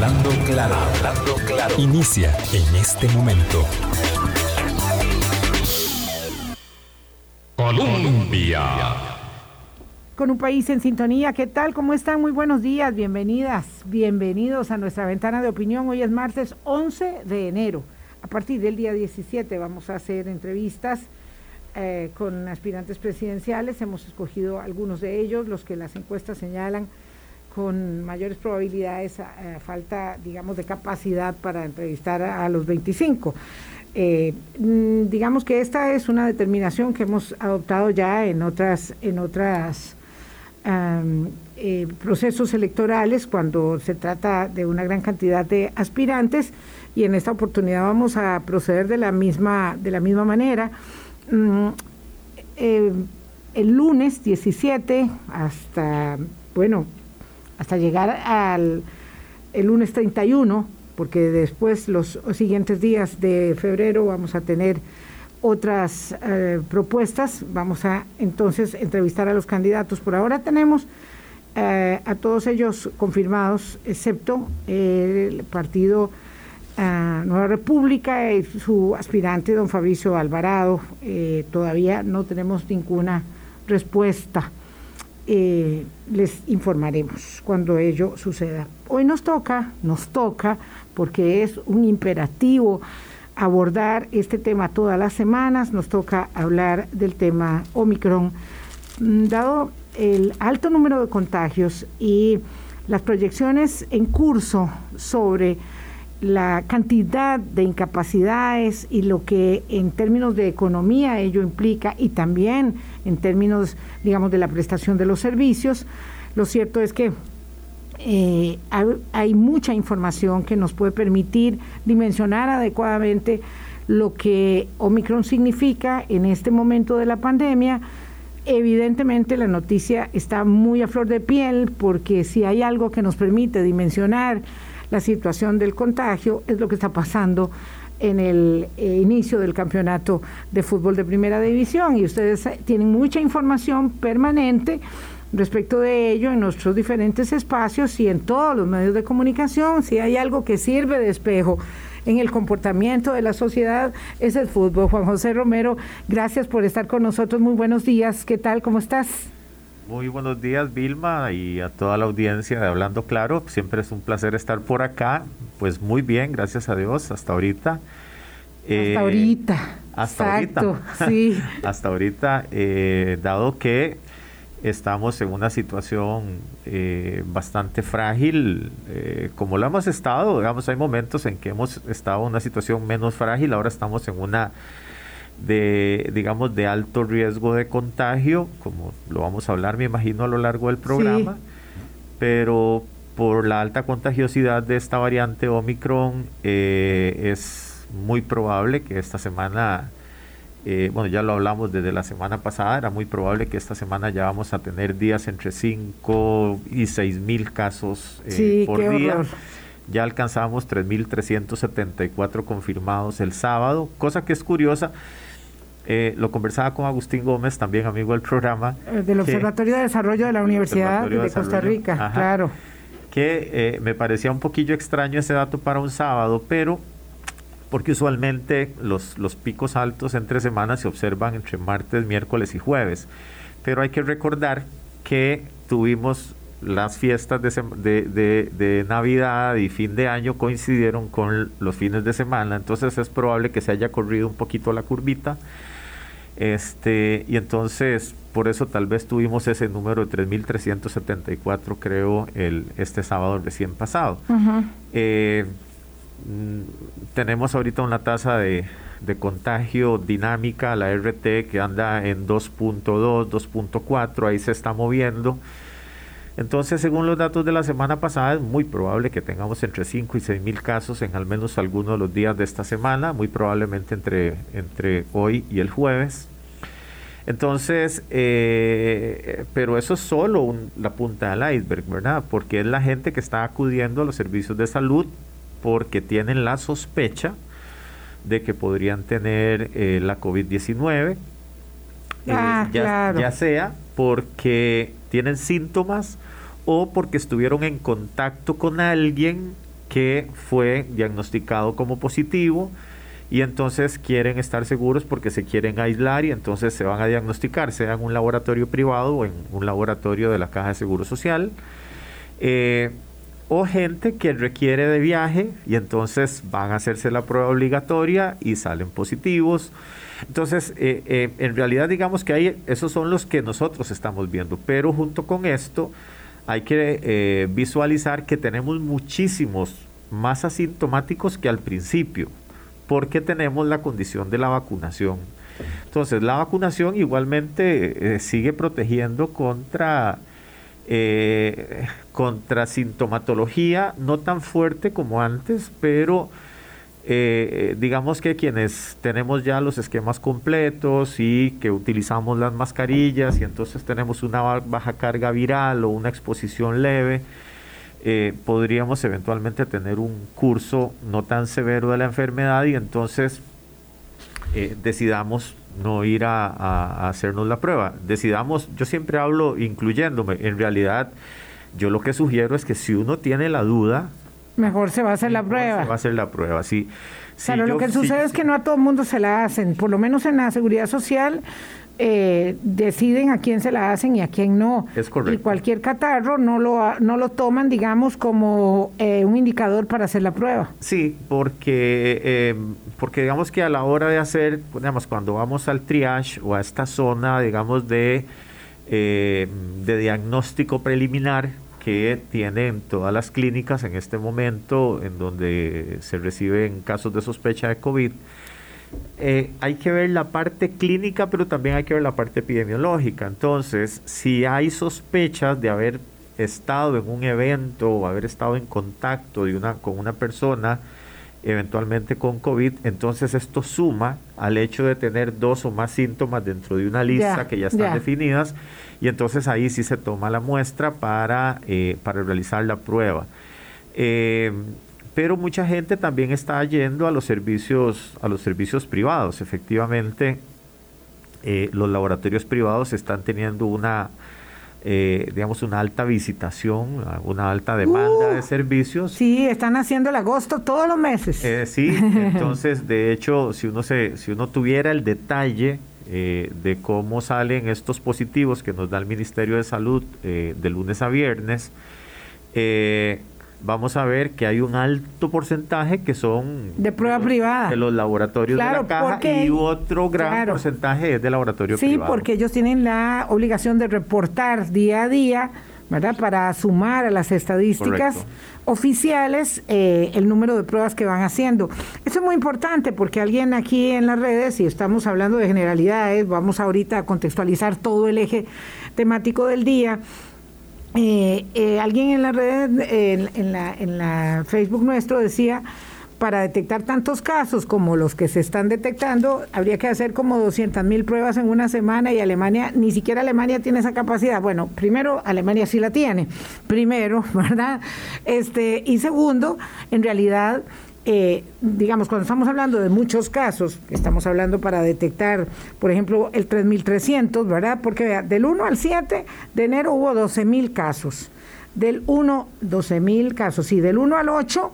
Hablando claro, hablando claro. Inicia en este momento. Colombia. Con un país en sintonía, ¿qué tal? ¿Cómo están? Muy buenos días, bienvenidas, bienvenidos a nuestra ventana de opinión. Hoy es martes 11 de enero. A partir del día 17 vamos a hacer entrevistas eh, con aspirantes presidenciales. Hemos escogido algunos de ellos, los que las encuestas señalan con mayores probabilidades, a, falta, digamos, de capacidad para entrevistar a, los 25. Eh, mm, digamos que esta es una determinación que hemos adoptado ya en otras, en otras eh, procesos electorales cuando se trata de una gran cantidad de aspirantes y en esta oportunidad vamos a proceder de la misma, de la misma manera. Mm, eh, el lunes 17 hasta, bueno, hasta llegar al el lunes 31, porque después los siguientes días de febrero vamos a tener otras eh, propuestas. Vamos a entonces entrevistar a los candidatos. Por ahora tenemos eh, a todos ellos confirmados, excepto el partido eh, Nueva República y su aspirante, don Fabricio Alvarado. todavía no tenemos ninguna respuesta eh, les informaremos cuando ello suceda. Hoy nos toca, nos toca, porque es un imperativo abordar este tema todas las semanas, nos toca hablar del tema Omicron, mm, dado el alto número de contagios y las proyecciones en curso sobre la cantidad de incapacidades y lo que en términos de economía ello implica y también en términos, digamos, de la prestación de los servicios, lo cierto es que eh, hay, mucha información que nos puede permitir dimensionar adecuadamente lo que Omicron significa en este momento de la pandemia. Evidentemente la noticia está muy a flor de piel porque si hay algo que nos permite dimensionar la situación del contagio, es lo que está pasando en el eh, inicio del campeonato de fútbol de primera división y ustedes eh, tienen mucha información permanente respecto de ello en nuestros diferentes espacios y en todos los medios de comunicación. Si hay algo que sirve de espejo en el comportamiento de la sociedad, es el fútbol. Juan José Romero, gracias por estar con nosotros. Muy buenos días. ¿Qué tal? ¿Cómo estás? Muy buenos días, Vilma, y a toda la audiencia de Hablando Claro. Siempre es un placer estar por acá. Pues muy bien, gracias a Dios, hasta ahorita. hasta eh, ahorita. Hasta Exacto, ahorita. Sí. hasta ahorita, eh, dado que estamos en una situación eh, bastante frágil, como lo hemos estado, digamos, hay momentos en que hemos estado en una situación menos frágil, ahora estamos en una de, digamos, de alto riesgo de contagio, como lo vamos a hablar, me imagino, a lo largo del programa, pero por la alta contagiosidad de esta variante Omicron, eh, es muy probable que esta semana, eh, bueno, ya lo hablamos desde la semana pasada, era muy probable que esta semana ya vamos a tener días entre 5 y 6 mil casos eh, por día. Ya alcanzamos 3.374 confirmados el sábado, cosa que es curiosa eh, lo conversaba con Agustín Gómez, también amigo del programa. Eh, del Observatorio de Desarrollo de la Universidad de, Costa Rica, claro. Que eh, me parecía un poquillo extraño ese dato para un sábado, pero porque usualmente los, los picos altos entre semanas se observan entre martes, miércoles y jueves. Pero hay que recordar que tuvimos las fiestas de, de, de, Navidad y fin de año coincidieron con los fines de semana, entonces es probable que se haya corrido un poquito la curvita este, y entonces, por eso tal vez tuvimos ese número de 3.374, creo, el, este sábado recién pasado. Eh, mm, tenemos ahorita una tasa de, de, contagio dinámica, la RT, que anda en 2.2, 2.4, ahí se está moviendo. Entonces, según los datos de la semana pasada, es muy probable que tengamos entre 5 y 6 mil casos en al menos algunos de los días de esta semana, muy probablemente entre, entre hoy y el jueves. Entonces, eh, pero eso es solo la punta del iceberg, ¿verdad? Porque es la gente que está acudiendo a los servicios de salud porque tienen la sospecha de que podrían tener eh, la COVID-19. Eh, ah, ya sea porque tienen síntomas o porque estuvieron en contacto con alguien que fue diagnosticado como positivo y entonces quieren estar seguros porque se quieren aislar y entonces se van a diagnosticar, sea en un laboratorio privado o en un laboratorio de la Caja de Seguro Social. Eh, o gente que requiere de viaje y entonces van a hacerse la prueba obligatoria y salen positivos. Entonces, eh, eh, en realidad digamos que hay, esos son los que nosotros estamos viendo, pero junto con esto hay que visualizar que tenemos muchísimos más asintomáticos que al principio porque tenemos la condición de la vacunación. Entonces, la vacunación igualmente eh, sigue protegiendo contra, eh, contra sintomatología no tan fuerte como antes, pero eh, digamos que quienes tenemos ya los esquemas completos y que utilizamos las mascarillas y entonces tenemos una baja carga viral o una exposición leve, eh, podríamos eventualmente tener un curso no tan severo de la enfermedad y entonces eh, decidamos no ir a, hacernos la prueba. Decidamos, yo siempre hablo incluyéndome, en realidad yo lo que sugiero es que si uno tiene la duda, mejor se va a hacer la prueba. Se va a hacer la prueba, sí. Claro, lo que sucede es que no a todo el mundo se la hacen, por lo menos en la seguridad social eh, deciden a quién se la hacen y a quién no. Es correcto. Y cualquier catarro no lo, no lo toman, digamos, como eh, un indicador para hacer la prueba. Sí, porque, eh, porque digamos que a la hora de hacer, digamos, cuando vamos al triage o a esta zona, digamos, de, de diagnóstico preliminar, que tienen todas las clínicas en este momento en donde se reciben casos de sospecha de COVID, eh, hay que ver la parte clínica, pero también hay que ver la parte epidemiológica. Entonces, si hay sospechas de haber estado en un evento o haber estado en contacto de una, con una persona eventualmente con COVID, entonces esto suma al hecho de tener dos o más síntomas dentro de una lista que ya están definidas y entonces ahí sí se toma la muestra para, eh, para realizar la prueba. Eh, pero mucha gente también está yendo a los servicios, a los servicios privados. Efectivamente, eh, los laboratorios privados están teniendo una, eh, digamos, una alta visitación, una alta demanda de uh, servicios. Sí, están haciendo el agosto todos los meses. Eh, sí, entonces, de hecho, si uno, se, si uno tuviera el detalle de cómo salen estos positivos que nos da el Ministerio de Salud de lunes a viernes, eh, vamos a ver que hay un alto porcentaje que son de prueba privada de los laboratorios de la caja y otro gran porcentaje es de laboratorio privado. Sí, porque ellos tienen la obligación de reportar día a día, ¿verdad? Para sumar a las estadísticas oficiales eh, el número de pruebas que van haciendo. Eso es muy importante porque alguien aquí en las redes, y estamos hablando de generalidades, vamos ahorita a contextualizar todo el eje temático del día eh, eh, alguien en la red, en, la, en la Facebook nuestro decía, para detectar tantos casos como los que se están detectando, habría que hacer como 200 mil pruebas en una semana y Alemania, ni siquiera Alemania tiene esa capacidad. Bueno, primero, Alemania sí la tiene, primero, ¿verdad? Este, y segundo, en realidad eh, digamos, cuando estamos hablando de muchos casos, estamos hablando para detectar, por ejemplo, el 3300, ¿verdad? Porque del 1 al 7 de enero hubo 12.000 casos. Del 1, 12.000 casos. Y del 1 al 8,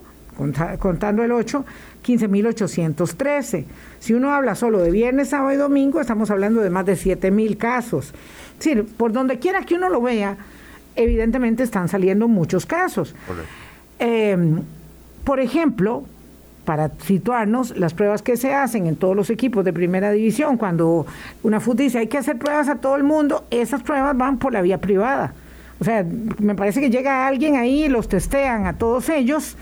contando el 8, 15.813. Si uno habla solo de viernes, sábado y domingo, estamos hablando de más de 7.000 casos. Es decir, por donde quiera que uno lo vea, evidentemente están saliendo muchos casos. Eh, por ejemplo, para situarnos, las pruebas que se hacen en todos los equipos de primera división, cuando una FUT dice hay que hacer pruebas a todo el mundo, esas pruebas van por la vía privada. O sea, me parece que llega alguien ahí los testean a todos ellos,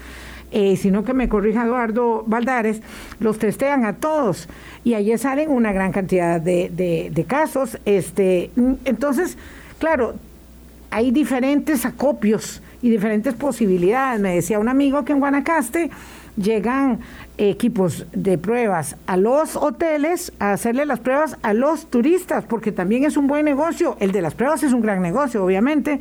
eh, sino que me corrija Eduardo Valdares, los testean a todos y ahí salen una gran cantidad de, de casos. Este, entonces, claro, hay diferentes acopios y diferentes posibilidades. Me decía un amigo que en Guanacaste, llegan equipos de pruebas a los hoteles a hacerle las pruebas a los turistas, porque también es un buen negocio. El de las pruebas es un gran negocio, obviamente,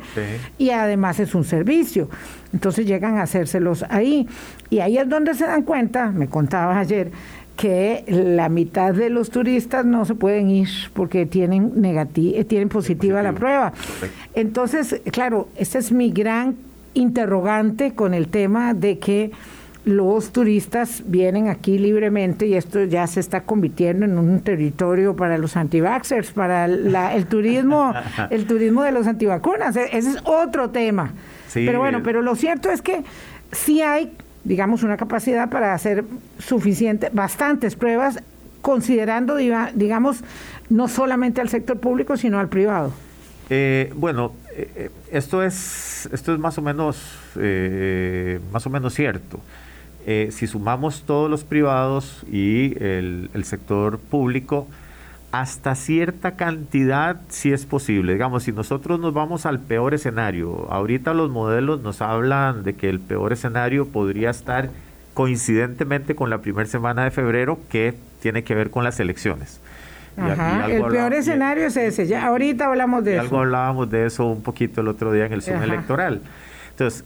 y además es un servicio. Entonces llegan a hacérselos ahí. Y ahí es donde se dan cuenta, me contaba ayer, que la mitad de los turistas no se pueden ir porque tienen, tienen positiva la prueba. Entonces, claro, esta es mi gran interrogante con el tema de que los turistas vienen aquí libremente y esto ya se está convirtiendo en un territorio para los antivaxxers, para el turismo, el turismo de los antivacunas. E-, ese es otro tema. Pero bueno, pero lo cierto es que sí hay, digamos, una capacidad para hacer suficiente, bastantes pruebas, considerando, digamos, no solamente al sector público, sino al privado. Eh, bueno, eh, eh, esto es esto es más o menos más o menos cierto. Si sumamos todos los privados y el, el, sector público, hasta cierta cantidad sí es posible. Digamos, si nosotros nos vamos al peor escenario, ahorita los modelos nos hablan de que el peor escenario podría estar coincidentemente con la primera semana de febrero, que tiene que ver con las elecciones. Ajá, el peor escenario es ese, ya ahorita hablamos de eso. Algo hablábamos de eso un poquito el otro día en el Zoom electoral. Entonces,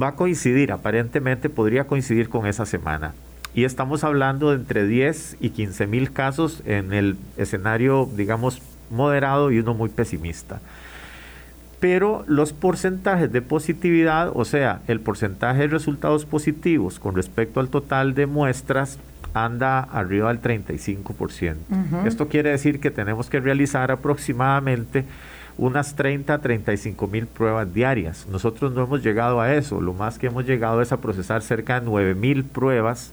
va a coincidir, aparentemente podría coincidir con esa semana. Y estamos hablando de entre 10 y 15 mil casos en el escenario, digamos, moderado y uno muy pesimista. Pero los porcentajes de positividad, o sea, el porcentaje de resultados positivos con respecto al total de muestras, anda arriba del 35%. Esto quiere decir que tenemos que realizar aproximadamente unas 30 a 35 mil pruebas diarias. Nosotros no hemos llegado a eso, lo más que hemos llegado es a procesar cerca de 9 mil pruebas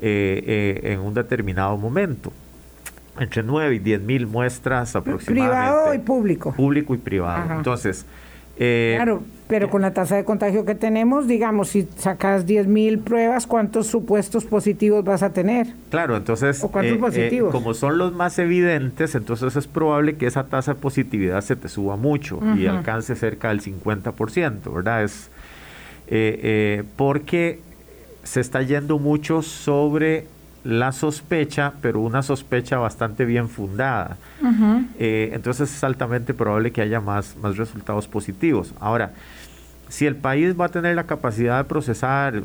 eh, eh, en un determinado momento. Entre 9 y 10 mil muestras aproximadamente. Privado y público. Público y privado. Entonces, eh, claro, pero con la tasa de contagio que tenemos, digamos, si sacas 10 mil pruebas, ¿cuántos supuestos positivos vas a tener? Claro, entonces, eh, eh, como son los más evidentes, entonces es probable que esa tasa de positividad se te suba mucho y alcance cerca del 50%, ¿verdad? Es porque se está yendo mucho sobre la sospecha, pero una sospecha bastante bien fundada. Eh, entonces es altamente probable que haya más, más resultados positivos. Ahora, si el país va a tener la capacidad de procesar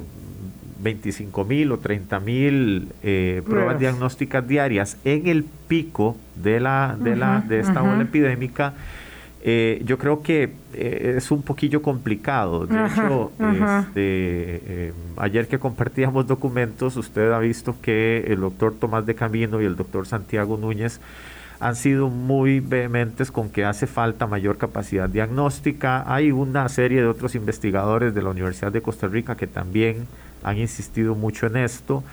25 mil o 30 mil eh, pruebas diagnósticas diarias en el pico de, la, de, la, de esta ola epidémica, eh, yo creo que eh, es un poquillo complicado. De hecho, este, eh, ayer que compartíamos documentos, usted ha visto que el doctor Tomás de Camino y el doctor Santiago Núñez han sido muy vehementes con que hace falta mayor capacidad diagnóstica. Hay una serie de otros investigadores de la Universidad de Costa Rica que también han insistido mucho en esto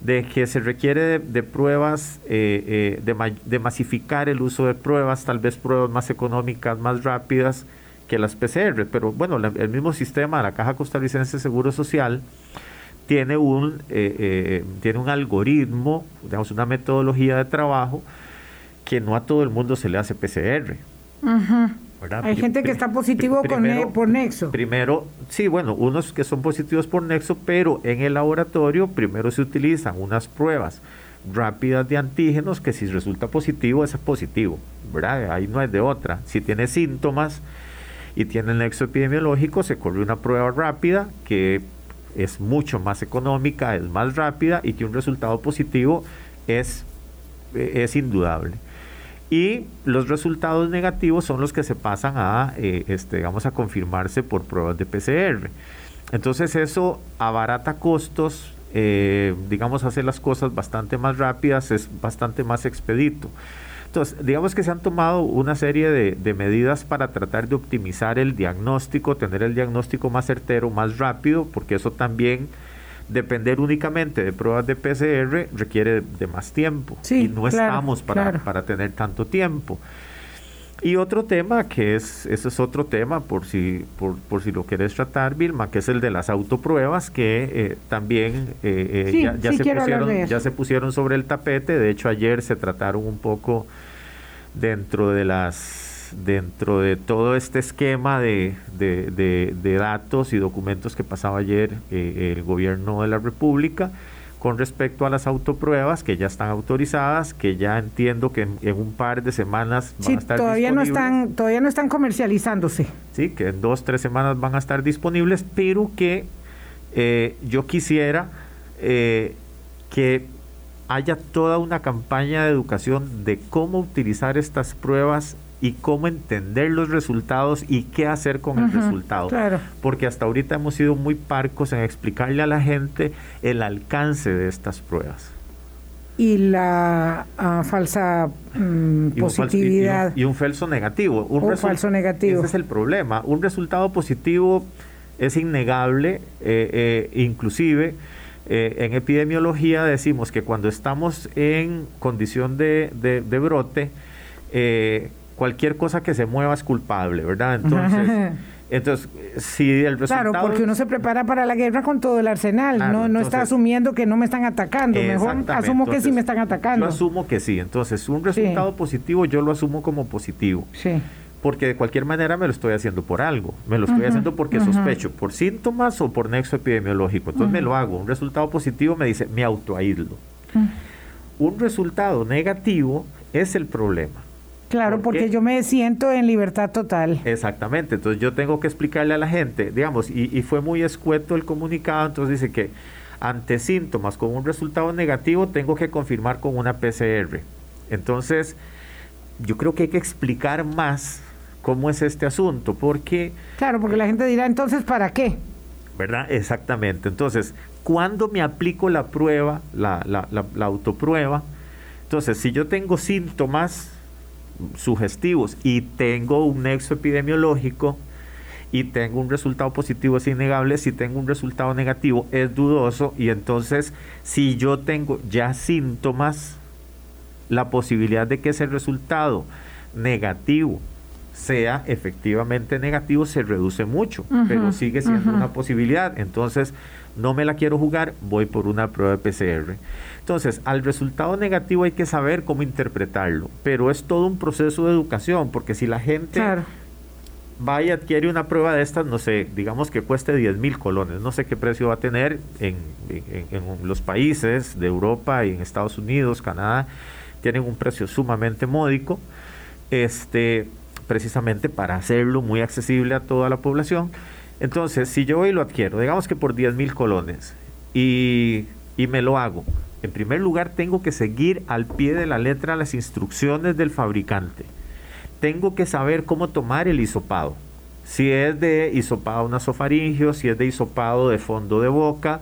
de que se requiere de, pruebas, eh, eh, de, masificar el uso de pruebas, tal vez pruebas más económicas, más rápidas que las PCR. Pero bueno, el mismo sistema, la Caja Costarricense de Seguro Social, tiene un, eh, tiene un algoritmo, digamos, una metodología de trabajo que no a todo el mundo se le hace PCR. Hay gente que está positivo con por Nexo. Primero, sí, bueno, unos que son positivos por Nexo, pero en el laboratorio primero se utilizan unas pruebas rápidas de antígenos que si resulta positivo es positivo, ¿verdad? Ahí no es de otra. Si tiene síntomas y tiene el nexo epidemiológico, se corre una prueba rápida que es mucho más económica, es más rápida y que un resultado positivo es, es indudable y los resultados negativos son los que se pasan a, eh, este, digamos, a confirmarse por pruebas de PCR. Entonces eso abarata costos, eh, digamos, hace las cosas bastante más rápidas, es bastante más expedito. Entonces, digamos que se han tomado una serie de, de, medidas para tratar de optimizar el diagnóstico, tener el diagnóstico más certero, más rápido, porque eso también depender únicamente de pruebas de PCR requiere de, más tiempo y no estamos para, para tener tanto tiempo. Y otro tema que es, ese es otro tema por si, por, por si lo quieres tratar, Vilma, que es el de las autopruebas, que eh, también eh, eh, ya, se pusieron, ya se pusieron sobre el tapete. De hecho, ayer se trataron un poco dentro de las dentro de todo este esquema de, datos y documentos que pasaba ayer eh, el gobierno de la República con respecto a las autopruebas que ya están autorizadas, que ya entiendo que en, un par de semanas van a estar todavía no están todavía no están comercializándose. Sí, que en dos tres semanas van a estar disponibles, pero que eh, yo quisiera eh, que haya toda una campaña de educación de cómo utilizar estas pruebas y cómo entender los resultados y qué hacer con el resultado. Porque hasta ahorita hemos sido muy parcos en explicarle a la gente el alcance de estas pruebas. Y la ah, falsa mm, positividad. y, un, falso negativo. Un, falso negativo. Ese es el problema. Un resultado positivo es innegable, eh, eh, inclusive eh, en epidemiología decimos que cuando estamos en condición de, de brote, cualquier cosa que se mueva es culpable, ¿verdad? Entonces, entonces si el resultado... Claro, porque uno se prepara para la guerra con todo el arsenal, no, no está asumiendo que no me están atacando, mejor asumo que sí me están atacando. Yo asumo que sí, entonces un resultado positivo yo lo asumo como positivo. Sí. Porque de cualquier manera me lo estoy haciendo por algo, me lo estoy haciendo porque sospecho, por síntomas o por nexo epidemiológico. Entonces me lo hago. Un resultado positivo me dice, me autoaíslo. Un resultado negativo es el problema Claro, porque yo me siento en libertad total. Exactamente, entonces yo tengo que explicarle a la gente, digamos, y, fue muy escueto el comunicado, entonces dice que ante síntomas con un resultado negativo tengo que confirmar con una PCR. Entonces, yo creo que hay que explicar más cómo es este asunto, porque... Claro, porque la gente dirá, entonces, ¿para qué? ¿Verdad? Exactamente. Entonces, ¿cuándo me aplico la prueba, la, la, la autoprueba? Entonces, si yo tengo síntomas sugestivos. Y tengo un nexo epidemiológico y tengo un resultado positivo es innegable, si tengo un resultado negativo es dudoso. Y entonces si yo tengo ya síntomas, la posibilidad de que ese resultado negativo sea efectivamente negativo se reduce mucho, pero sigue siendo una posibilidad. Entonces, no me la quiero jugar, voy por una prueba de PCR. Entonces, al resultado negativo hay que saber cómo interpretarlo, pero es todo un proceso de educación, porque si la gente va y adquiere una prueba de estas, no sé, digamos que cueste 10 mil colones, no sé qué precio va a tener en, los países de Europa y en Estados Unidos, Canadá, tienen un precio sumamente módico, este, precisamente para hacerlo muy accesible a toda la población entonces, si yo hoy lo adquiero, digamos que por 10 mil colones, y, y me lo hago, en primer lugar tengo que seguir al pie de la letra las instrucciones del fabricante. Tengo que saber cómo tomar el hisopado. Si es de hisopado nasofaringio, si es de hisopado de fondo de boca,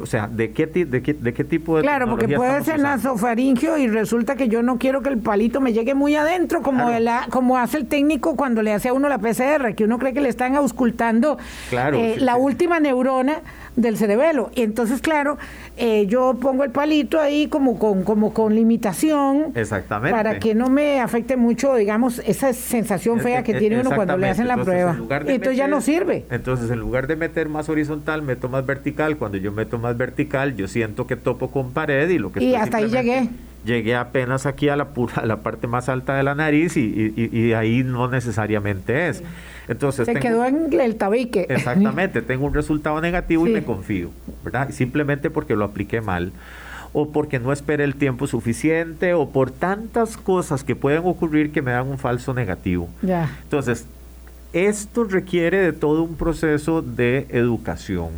o sea, ¿de qué, de qué, de qué tipo de Claro, porque puede ser nasofaringio y resulta que yo no quiero que el palito me llegue muy adentro, como, como hace el técnico cuando le hace a uno la PCR, que uno cree que le están auscultando eh, la última neurona del cerebelo. Y entonces, claro, eh, yo pongo el palito ahí como con, como con limitación. Exactamente. Para que no me afecte mucho, digamos, esa sensación fea que tiene uno cuando le hacen la prueba. entonces ya no sirve. Entonces, en lugar de meter más horizontal, meto más vertical. Cuando yo meto más vertical, yo siento que topo con pared y lo que... Y hasta ahí llegué llegué apenas aquí a la, pura, la parte más alta de la nariz y, y, ahí no necesariamente es. Entonces, Se quedó en el tabique. Exactamente, tengo un resultado negativo y me confío, ¿verdad? Simplemente porque lo apliqué mal o porque no esperé el tiempo suficiente o por tantas cosas que pueden ocurrir que me dan un falso negativo. Ya. Entonces, esto requiere de todo un proceso de educación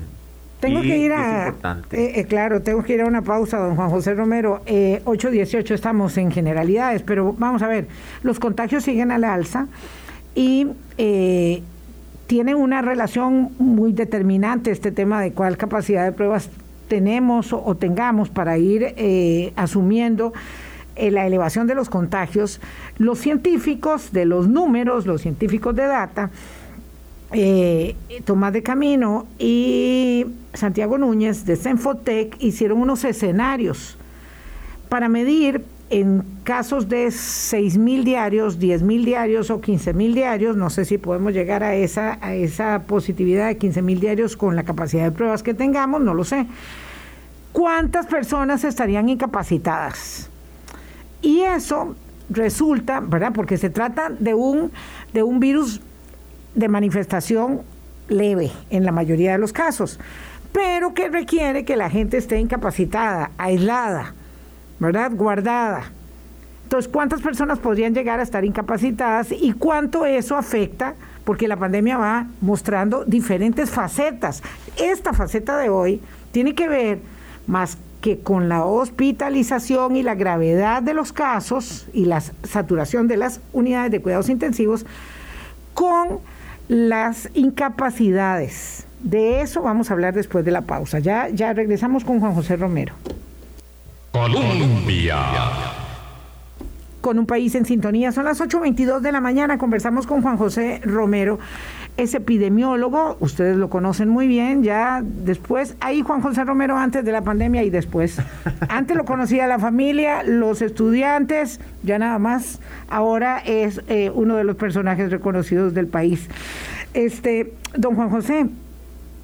tengo que ir a... Eh, eh, claro, tengo que ir a una pausa, don Juan José Romero. Eh, 8.18 estamos en generalidades, pero vamos a ver, los contagios siguen a la alza y eh, tienen una relación muy determinante este tema de cuál capacidad de pruebas tenemos o, tengamos para ir asumiendo la elevación de los contagios. Los científicos de los números, los científicos de data, eh, Tomás de Camino y Santiago Núñez de Senfotec hicieron unos escenarios para medir en casos de 6 mil diarios, 10 mil diarios o 15 mil diarios, no sé si podemos llegar a esa, positividad de 15 mil diarios con la capacidad de pruebas que tengamos, no lo sé. ¿Cuántas personas estarían incapacitadas? Y eso resulta, ¿verdad? Porque se trata de un virus de manifestación leve en la mayoría de los casos, pero que requiere que la gente esté incapacitada, aislada, ¿verdad? Guardada. Entonces, ¿cuántas personas podrían llegar a estar incapacitadas y cuánto eso afecta? Porque la pandemia va mostrando diferentes facetas. Esta faceta de hoy tiene que ver más que con la hospitalización y la gravedad de los casos y la saturación de las unidades de cuidados intensivos, con las incapacidades. De eso vamos a hablar después de la pausa. Ya, ya regresamos con Juan José Romero. Colombia. Con un país en sintonía. Son las 8.22 de la mañana. Conversamos con Juan José Romero es epidemiólogo, ustedes lo conocen muy bien, ya después, ahí Juan José Romero antes de la pandemia y después. Antes lo conocía la familia, los estudiantes, ya nada más, ahora es eh, uno de los personajes reconocidos del país. Este, don Juan José,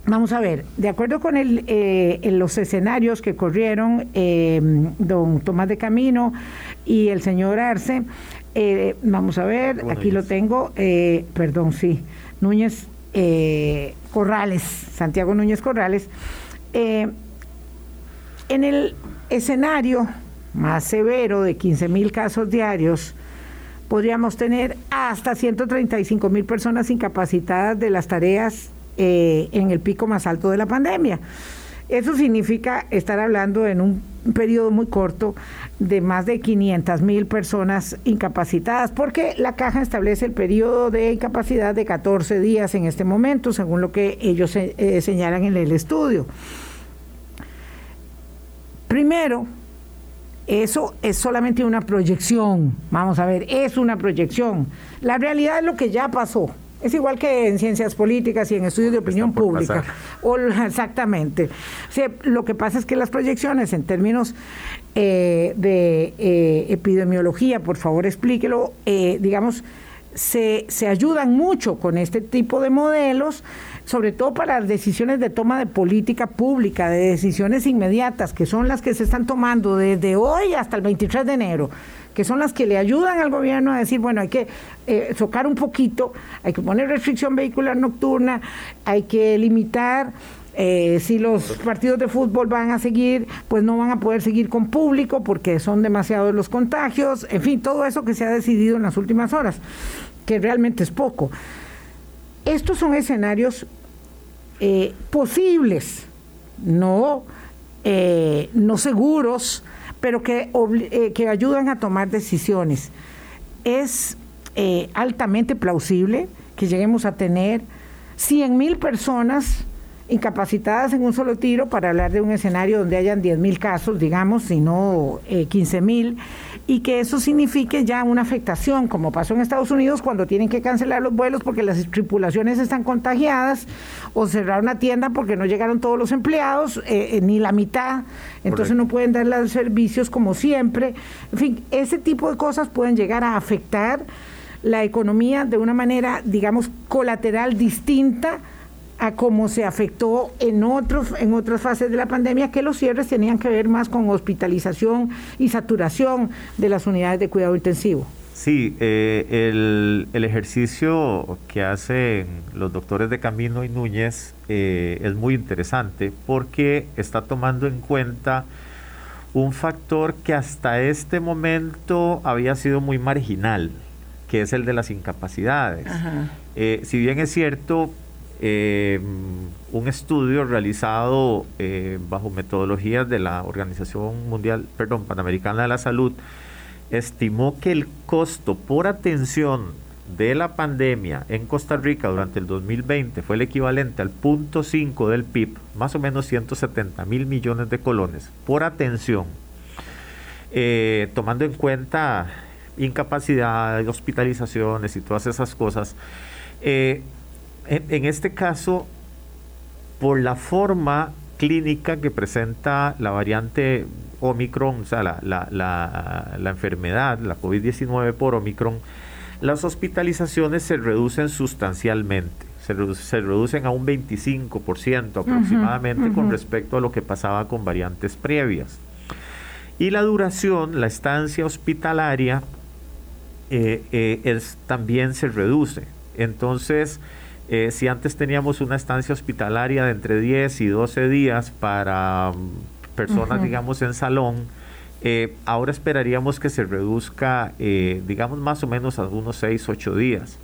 Vamos a ver, de acuerdo con el, eh, los escenarios que corrieron eh, don Tomás de Camino y el señor Arce, vamos a ver, aquí lo tengo, perdón, sí, Núñez eh, Corrales, Santiago Núñez Corrales, eh, en el escenario más severo de 15 mil casos diarios, podríamos tener hasta 135 mil personas incapacitadas de las tareas eh, en el pico más alto de la pandemia. Eso significa estar hablando en un periodo muy corto de más de 500 mil personas incapacitadas, porque la caja establece el periodo de incapacidad de 14 días en este momento, según lo que ellos eh, señalan en el estudio. Primero, eso es solamente una proyección, vamos a ver, es una proyección. La realidad es lo que ya pasó. Es igual que en ciencias políticas y en estudios de opinión pública. O, exactamente. lo que pasa es que las proyecciones en términos eh, de eh, epidemiología, por favor explíquelo, eh, digamos, se, se ayudan mucho con este tipo de modelos, sobre todo para decisiones de toma de política pública, de decisiones inmediatas, que son las que se están tomando desde hoy hasta el 23 de enero que son las que le ayudan al gobierno a decir, bueno, hay que eh, socar un poquito, hay que poner restricción vehicular nocturna, hay que limitar eh, si los partidos de fútbol van a seguir, pues no van a poder seguir con público porque son demasiados los contagios, en fin, todo eso que se ha decidido en las últimas horas, que realmente es poco. Estos son escenarios eh, posibles, no, no seguros, pero que, eh, que ayudan a tomar decisiones. Es eh, altamente plausible que lleguemos a tener 100 mil personas incapacitadas en un solo tiro para hablar de un escenario donde hayan 10 mil casos, digamos, si no eh, 15 mil, y que eso signifique ya una afectación, como pasó en Estados Unidos cuando tienen que cancelar los vuelos porque las tripulaciones están contagiadas, o cerrar una tienda porque no llegaron todos los empleados, eh, eh, ni la mitad, entonces no pueden dar los servicios como siempre. En fin, ese tipo de cosas pueden llegar a afectar la economía de una manera, digamos, colateral distinta a cómo se afectó en otros en otras fases de la pandemia que los cierres tenían que ver más con hospitalización y saturación de las unidades de cuidado intensivo. Sí, eh, el, el, ejercicio que hacen los doctores de Camino y Núñez eh, es muy interesante porque está tomando en cuenta un factor que hasta este momento había sido muy marginal, que es el de las incapacidades. Eh, si bien es cierto, eh, un estudio realizado eh, bajo metodologías de la Organización Mundial, perdón, Panamericana de la Salud, estimó que el costo por atención de la pandemia en Costa Rica durante el 2020 fue el equivalente al punto 5 del PIB, más o menos 170 mil millones de colones por atención, eh, tomando en cuenta incapacidad, hospitalizaciones y todas esas cosas. En, este caso, por la forma clínica que presenta la variante Omicron, o sea, la, la, enfermedad, la COVID-19 por Omicron, las hospitalizaciones se reducen sustancialmente, se, reducen a un 25% aproximadamente con respecto a lo que pasaba con variantes previas. Y la duración, la estancia hospitalaria, eh, eh, es, también se reduce. Entonces, eh, si antes teníamos una estancia hospitalaria de entre 10 y 12 días para mm, personas, digamos, en salón, eh, ahora esperaríamos que se reduzca, eh, digamos, más o menos a unos 6, 8 días.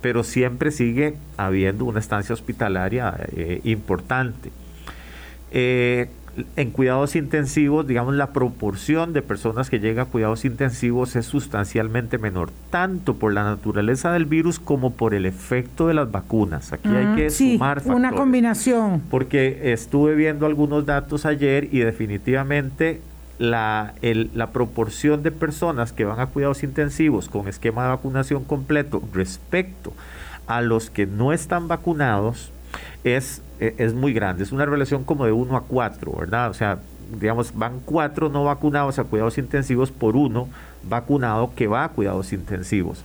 Pero siempre sigue habiendo una estancia hospitalaria importante. En cuidados intensivos, digamos, la proporción de personas que llegan a cuidados intensivos es sustancialmente menor, tanto por la naturaleza del virus como por el efecto de las vacunas. Aquí hay que sumar factores. Una combinación. Porque estuve viendo algunos datos ayer y definitivamente la, la proporción de personas que van a cuidados intensivos con esquema de vacunación completo respecto a los que no están vacunados es, es muy grande. Es una relación como de 1 a 4, ¿verdad? O sea, digamos, van cuatro no vacunados a cuidados intensivos por uno vacunado que va a cuidados intensivos.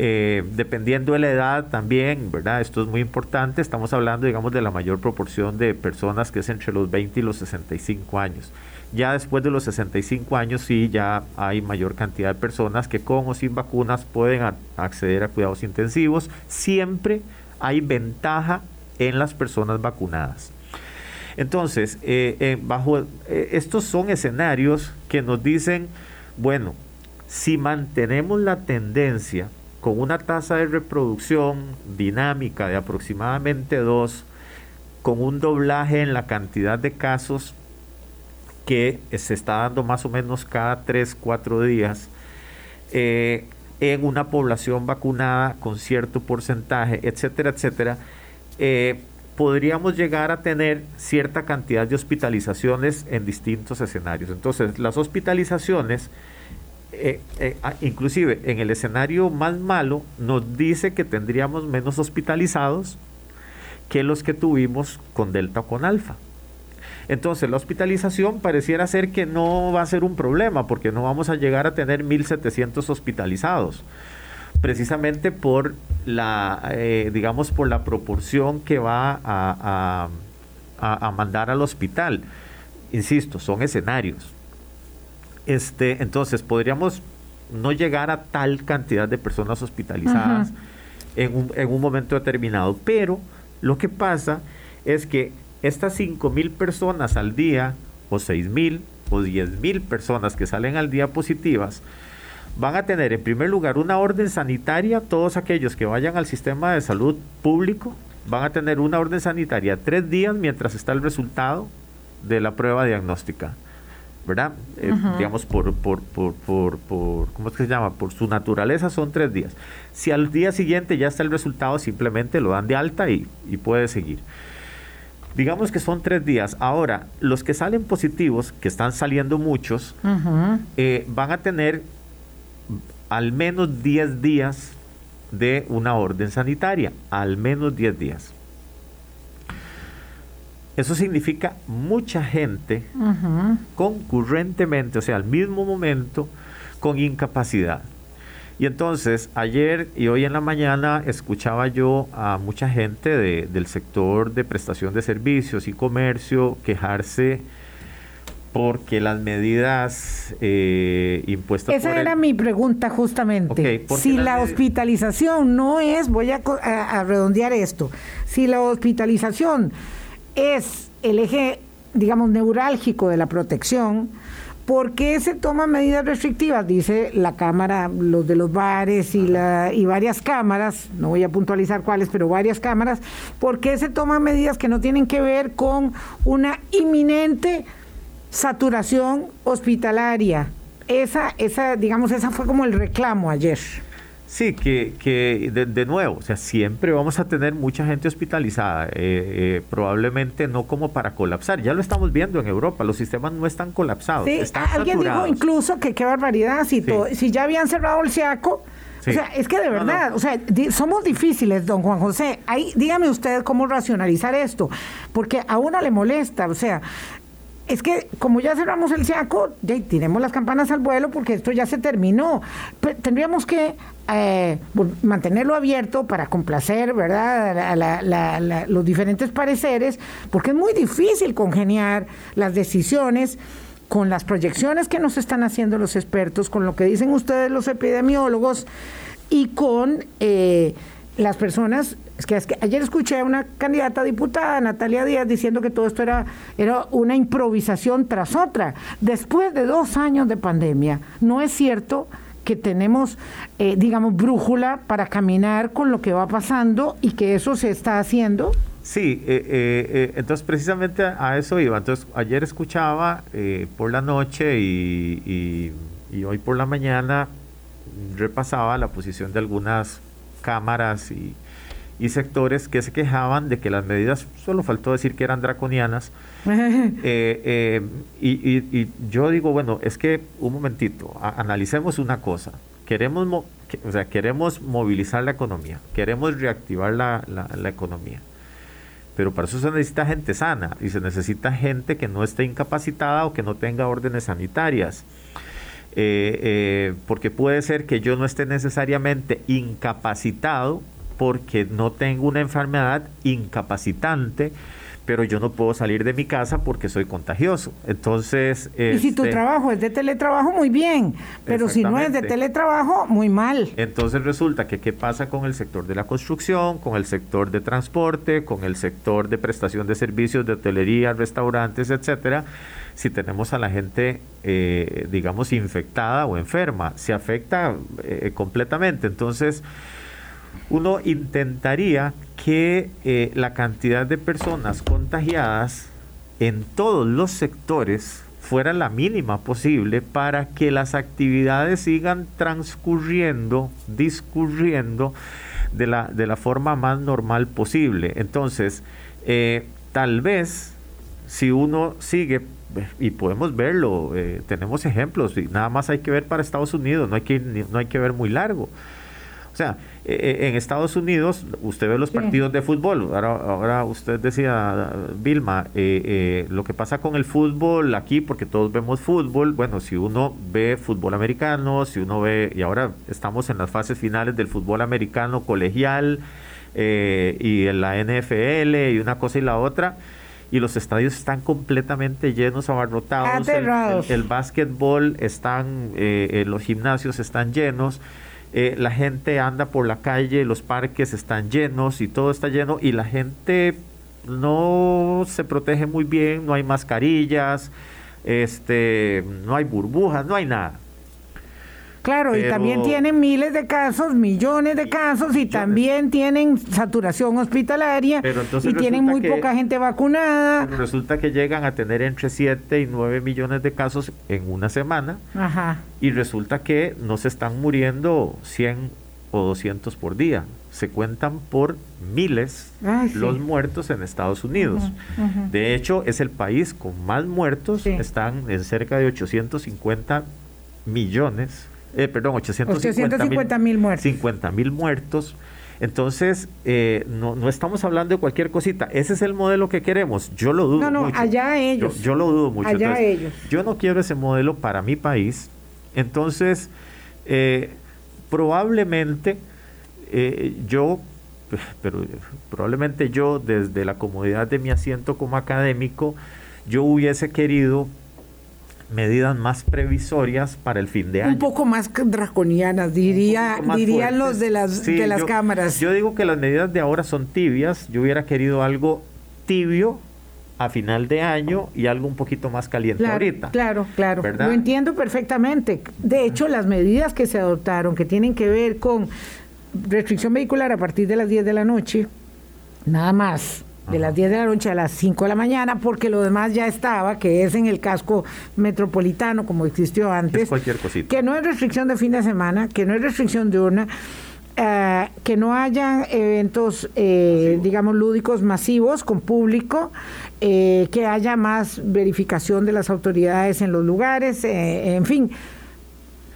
Eh, dependiendo de la edad también, ¿verdad? Esto es muy importante. Estamos hablando, digamos, de la mayor proporción de personas que es entre los 20 y los 65 años. Ya después de los 65 años sí, ya hay mayor cantidad de personas que con o sin vacunas pueden acceder a cuidados intensivos. Siempre hay ventaja en las personas vacunadas. Entonces, eh, eh, bajo eh, estos son escenarios que nos dicen, bueno, si mantenemos la tendencia con una tasa de reproducción dinámica de aproximadamente 2, con un doblaje en la cantidad de casos que se está dando más o menos cada 3, 4 días en una población vacunada con cierto porcentaje, etcétera, etcétera, eh, podríamos llegar a tener cierta cantidad de hospitalizaciones en distintos escenarios. Entonces, las hospitalizaciones, eh, ah, inclusive en el escenario más malo, nos dice que tendríamos menos hospitalizados que los que tuvimos con Delta o con Alfa. Entonces la hospitalización pareciera ser que no va a ser un problema porque no vamos a llegar a tener 1.700 hospitalizados precisamente por la, eh, digamos, por la proporción que va a, a, mandar al hospital. Insisto, son escenarios. Este, entonces, podríamos no llegar a tal cantidad de personas hospitalizadas en, un, en un momento determinado, pero lo que pasa es que estas 5 mil personas al día, o 6 mil, o 10 mil personas que salen al día positivas, van a tener en primer lugar una orden sanitaria, todos aquellos que vayan al sistema de salud público van a tener una orden sanitaria tres días mientras está el resultado de la prueba diagnóstica. ¿Verdad? Eh, digamos, por, por, por, por, por, ¿cómo es que se llama? Por su naturaleza son tres días. Si al día siguiente ya está el resultado, simplemente lo dan de alta y, y puede seguir. Digamos que son tres días. Ahora, los que salen positivos, que están saliendo muchos, eh, van a tener al menos 10 días de una orden sanitaria, al menos 10 días. Eso significa mucha gente concurrentemente, o sea, al mismo momento, con incapacidad. Y entonces, ayer y hoy en la mañana escuchaba yo a mucha gente del sector de prestación de servicios y comercio quejarse porque las medidas eh, impuestas Esa era mi pregunta justamente. si la hospitalización no es, voy a, a redondear esto, si la hospitalización es el eje, digamos, neurálgico de la protección, ¿Por qué se toman medidas restrictivas? Dice la Cámara, los de los bares y, la, y varias cámaras, no voy a puntualizar cuáles, pero varias cámaras, ¿por qué se toman medidas que no tienen que ver con una inminente saturación hospitalaria? Esa, esa, digamos, esa fue como el reclamo ayer. Sí, que, que de, nuevo, o sea, siempre vamos a tener mucha gente hospitalizada, eh, eh, probablemente no como para colapsar, ya lo estamos viendo en Europa, los sistemas no están colapsados. Sí, alguien dijo incluso que qué barbaridad, si, si ya habían cerrado el SIACO, O sea, es que de verdad, o sea, somos difíciles, don Juan José. Ahí, dígame usted cómo racionalizar esto, porque a uno le molesta, o sea, es que como ya cerramos el SIACO, ya tenemos las campanas al vuelo porque esto ya se terminó. tendríamos que eh, mantenerlo abierto para complacer, ¿verdad?, a los diferentes pareceres, porque es muy difícil congeniar las decisiones con las proyecciones que nos están haciendo los expertos, con lo que dicen ustedes los epidemiólogos y con eh, las personas es que, es que, ayer escuché a una candidata diputada, Natalia Díaz, diciendo que todo esto era, era una improvisación tras otra. Después de dos años de pandemia, no es cierto que tenemos, eh, digamos, brújula para caminar con lo que va pasando y que eso se está haciendo. Sí, eh, eh, entonces precisamente a, eso iba. Entonces ayer escuchaba por la noche y, y, hoy por la mañana repasaba la posición de algunas cámaras y, y sectores que se quejaban de que las medidas, solo faltó decir que eran draconianas. Eh, eh, y, yo digo, bueno, es que un momentito, analicemos una cosa. Queremos, o sea, queremos movilizar la economía, queremos reactivar la, la, economía. Pero para eso se necesita gente sana y se necesita gente que no esté incapacitada o que no tenga órdenes sanitarias. Eh, porque puede ser que yo no esté necesariamente incapacitado porque no tengo una enfermedad incapacitante, pero yo no puedo salir de mi casa porque soy contagioso. Entonces... y si tu este, trabajo es de teletrabajo, muy bien, pero si no es de teletrabajo, muy mal. Entonces resulta que qué pasa con el sector de la construcción, con el sector de transporte, con el sector de prestación de servicios de hotelería, restaurantes, etcétera, si tenemos a la gente, eh, digamos, infectada o enferma, se afecta eh, completamente. Entonces uno intentaría que eh, la cantidad de personas contagiadas en todos los sectores fuera la mínima posible para que las actividades sigan transcurriendo, discurriendo de la, de la forma más normal posible. Entonces, eh, tal vez si uno sigue, y podemos verlo, eh, tenemos ejemplos, y nada más hay que ver para Estados Unidos, no hay que, no hay que ver muy largo. O sea, eh, eh, en Estados Unidos, usted ve los partidos de fútbol. Ahora, ahora usted decía, Vilma, eh, lo que pasa con el fútbol aquí, porque todos vemos fútbol. Bueno, si uno ve fútbol americano, si uno ve, y ahora estamos en las fases finales del fútbol americano colegial y en la NFL y una cosa y la otra y los estadios están completamente llenos, abarrotados. El, el, básquetbol están, los gimnasios están llenos. Eh, la gente anda por la calle, los parques están llenos y todo está lleno y la gente no se protege muy bien, no hay mascarillas, este, no hay burbujas, no hay nada. Claro, y también tienen miles de casos, millones de casos, y también tienen saturación hospitalaria, y tienen muy poca gente vacunada. resulta que llegan a tener entre 7 y 9 millones de casos en una semana, y resulta que no se están muriendo 100 o 200 por día, se cuentan por miles los muertos en Estados Unidos. De hecho, es el país con más muertos, están en cerca de 850 millones eh, perdón, 850 mil muertos. 50 mil muertos. Entonces, eh, no, no, estamos hablando de cualquier cosita. Ese es el modelo que queremos. Yo lo dudo. No, no, mucho. allá ellos. Yo, lo dudo mucho. Allá ellos. Yo no quiero ese modelo para mi país. Entonces, eh, probablemente yo, pero probablemente yo, desde la comodidad de mi asiento como académico, yo hubiese querido medidas más previsorias para el fin de año. Un poco más draconianas, diría, dirían los de las, de las cámaras. Yo digo que las medidas de ahora son tibias. Yo hubiera querido algo tibio a final de año y algo un poquito más caliente ahorita. Claro, claro. Lo entiendo perfectamente. De hecho, las medidas que se adoptaron, que tienen que ver con restricción vehicular a partir de las 10 de la noche, nada más de las 10 de la noche a las 5 de la mañana, porque lo demás ya estaba, que es en el casco metropolitano, como existió antes. cualquier cosita. Que no es restricción de fin de semana, que no es restricción de una. Eh, que no haya eventos, eh, digamos, lúdicos masivos con público, eh, que haya más verificación de las autoridades en los lugares, en fin,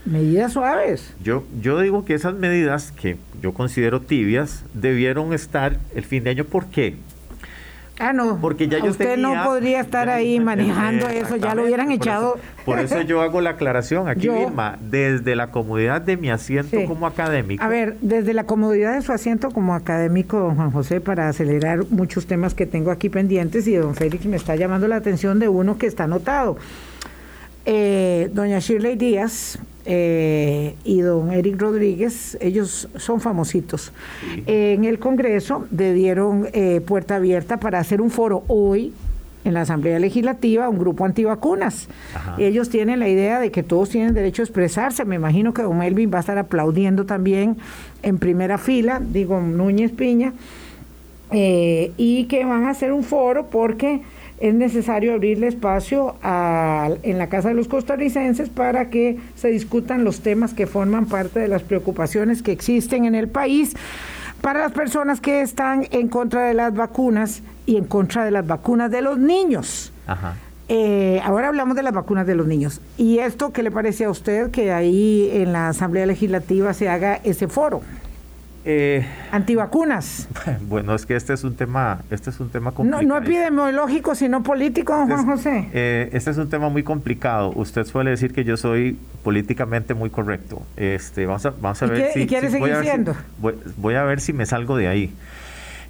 medidas suaves. Yo, yo digo que esas medidas que yo considero tibias debieron estar el fin de año. ¿Por qué? Ah, no. Porque ya Usted no podría estar ahí manejando eso, ya lo hubieran echado. por eso yo hago la aclaración aquí, misma, desde la comodidad de mi asiento como académico. A ver, desde la comodidad de su asiento como académico, don Juan José, para acelerar muchos temas que tengo aquí pendientes, y don Félix me está llamando la atención de uno que está anotado. Eh, doña Shirley Díaz eh, y don Eric Rodríguez, ellos son famositos. en el Congreso le dieron eh, puerta abierta para hacer un foro hoy en la Asamblea Legislativa, un grupo antivacunas. Ellos tienen la idea de que todos tienen derecho a expresarse. Me imagino que don Melvin va a estar aplaudiendo también en primera fila, digo Núñez Piña eh, y que van a hacer un foro porque es necesario abrirle espacio en la Casa de los Costarricenses para que se discutan los temas que forman parte de las preocupaciones que existen en el país para las personas que están en contra de las vacunas y en contra de las vacunas de los niños. Eh, ahora hablamos de las vacunas de los niños. ¿Y esto qué le parece a usted que ahí en la Asamblea Legislativa se haga ese foro? Eh, Antivacunas. Bueno, es que este es un tema, este es un tema complicado. No, epidemiológico, sino político, Juan José. Eh, este es un tema muy complicado. Usted suele decir que yo soy políticamente muy correcto. Este, vamos a, vamos a ver si, quiere seguir siendo? voy, a ver si me salgo de ahí.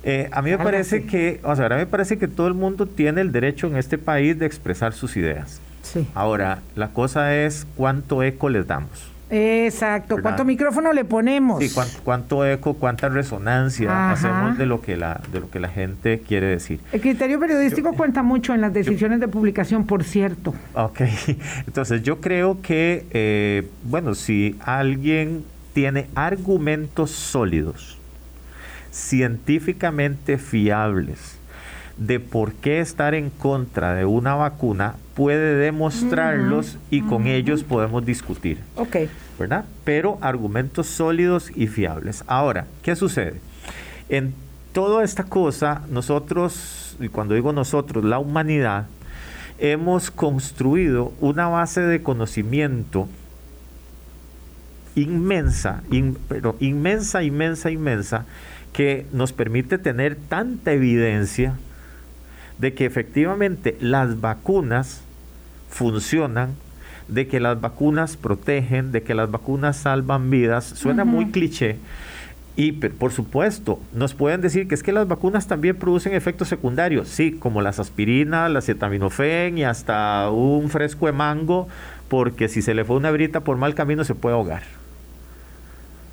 Eh, a mí me parece que, o sea, a mí me parece que todo el mundo tiene el derecho en este país de expresar sus ideas. Sí. Ahora, la cosa es cuánto eco les damos. Exacto. ¿Cuánto micrófono le ponemos? Sí, cuánto, eco, cuánta resonancia hacemos de lo que la de lo que la gente quiere decir. El criterio periodístico cuenta mucho en las decisiones de publicación, por cierto. Ok. Entonces yo creo que, eh, bueno, si alguien tiene argumentos sólidos, científicamente fiables, de por qué estar en contra de una vacuna, puede demostrarlos y con ellos podemos discutir. Ok. ¿Verdad? Pero argumentos sólidos y fiables. Ahora, ¿qué sucede? En toda esta cosa, nosotros, y cuando digo nosotros, la humanidad, hemos construido una base de conocimiento inmensa, pero inmensa, inmensa, inmensa, que nos permite tener tanta evidencia de que efectivamente las vacunas funcionan, de que las vacunas protegen, de que las vacunas salvan vidas. Suena muy cliché. Y por supuesto, nos pueden decir que es que las vacunas también producen efectos secundarios, sí, como las aspirinas, la acetaminofén y hasta un fresco de mango, porque si se le fue una brita por mal camino se puede ahogar.